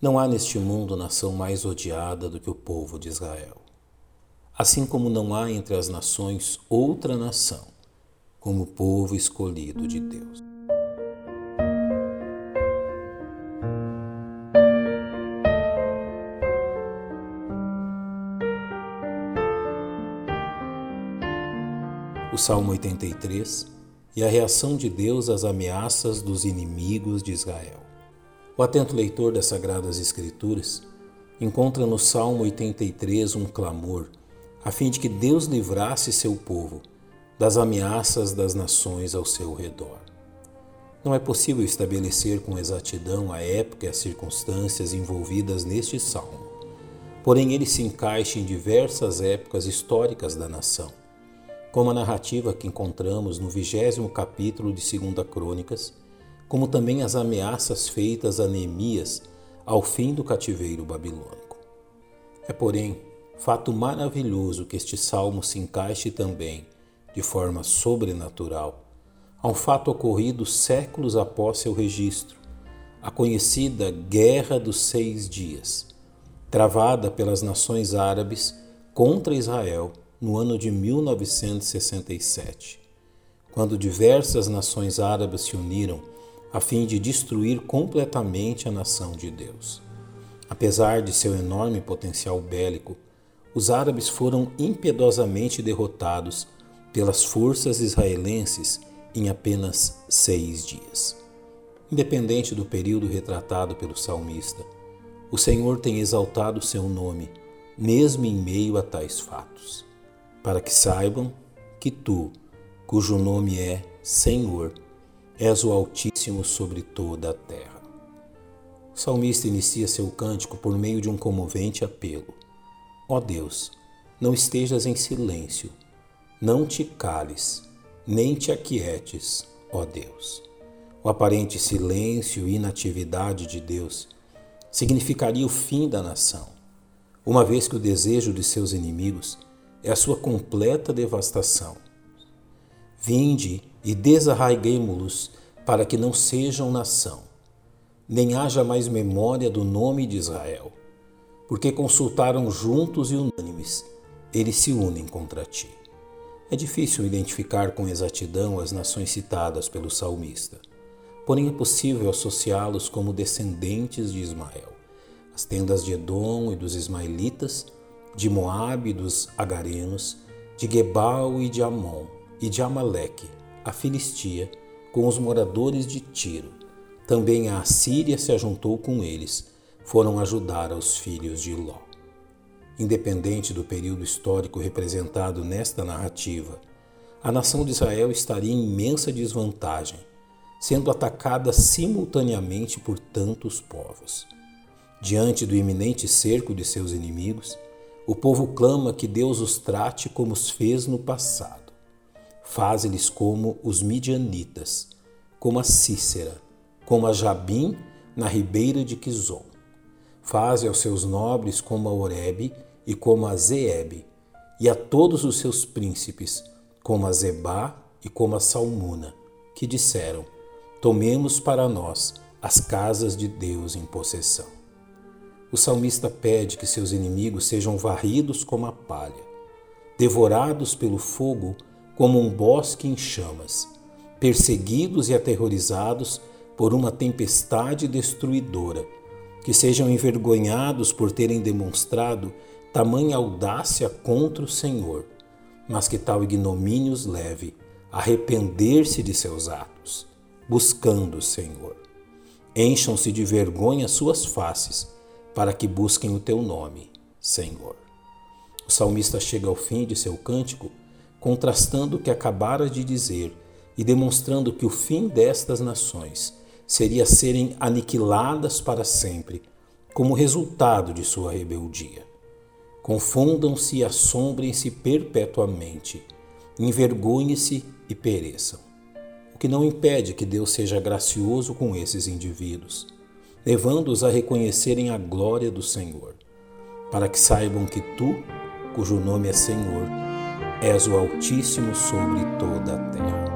Não há neste mundo nação mais odiada do que o povo de Israel. Assim como não há entre as nações outra nação como o povo escolhido de Deus. O Salmo 83 e a reação de Deus às ameaças dos inimigos de Israel. O atento leitor das Sagradas Escrituras encontra no Salmo 83 um clamor a fim de que Deus livrasse seu povo das ameaças das nações ao seu redor. Não é possível estabelecer com exatidão a época e as circunstâncias envolvidas neste salmo, porém ele se encaixa em diversas épocas históricas da nação, como a narrativa que encontramos no vigésimo capítulo de 2 Crônicas, como também as ameaças feitas a Neemias ao fim do cativeiro babilônico. É, porém, fato maravilhoso que este salmo se encaixe também de forma sobrenatural, a um fato ocorrido séculos após seu registro, a conhecida Guerra dos Seis Dias, travada pelas nações árabes contra Israel no ano de 1967, quando diversas nações árabes se uniram a fim de destruir completamente a nação de Deus. Apesar de seu enorme potencial bélico, os árabes foram impiedosamente derrotados pelas forças israelenses em apenas seis dias. Independente do período retratado pelo salmista, o Senhor tem exaltado seu nome, mesmo em meio a tais fatos, para que saibam que tu, cujo nome é Senhor, és o Altíssimo sobre toda a terra. O salmista inicia seu cântico por meio de um comovente apelo. Ó oh Deus, não estejas em silêncio não te cales, nem te aquietes, ó Deus. O aparente silêncio e inatividade de Deus significaria o fim da nação, uma vez que o desejo de seus inimigos é a sua completa devastação. Vinde e desarraiguemo-los para que não sejam nação, nem haja mais memória do nome de Israel, porque consultaram juntos e unânimes, eles se unem contra ti. É difícil identificar com exatidão as nações citadas pelo salmista, porém é possível associá-los como descendentes de Ismael, as tendas de Edom e dos ismaelitas, de Moabe e dos agarenos, de Gebal e de Amon, e de Amaleque, a Filistia, com os moradores de Tiro. Também a Assíria se ajuntou com eles, foram ajudar aos filhos de Ló. Independente do período histórico representado nesta narrativa, a nação de Israel estaria em imensa desvantagem, sendo atacada simultaneamente por tantos povos. Diante do iminente cerco de seus inimigos, o povo clama que Deus os trate como os fez no passado. Faze-lhes como os midianitas, como a Cícera, como a Jabim na ribeira de Quizon. Faze aos seus nobres como a Oreb e como a Zeeb, e a todos os seus príncipes, como a Zebá e como a Salmuna, que disseram: Tomemos para nós as casas de Deus em possessão. O salmista pede que seus inimigos sejam varridos como a palha, devorados pelo fogo como um bosque em chamas, perseguidos e aterrorizados por uma tempestade destruidora, que sejam envergonhados por terem demonstrado tamanha audácia contra o Senhor, mas que tal ignomínio os leve a arrepender-se de seus atos, buscando o Senhor. Encham-se de vergonha suas faces, para que busquem o teu nome, Senhor. O salmista chega ao fim de seu cântico, contrastando o que acabara de dizer e demonstrando que o fim destas nações seria serem aniquiladas para sempre, como resultado de sua rebeldia confundam-se e assombrem-se perpetuamente, envergonhem-se e pereçam. O que não impede que Deus seja gracioso com esses indivíduos, levando-os a reconhecerem a glória do Senhor, para que saibam que tu, cujo nome é Senhor, és o Altíssimo sobre toda a terra.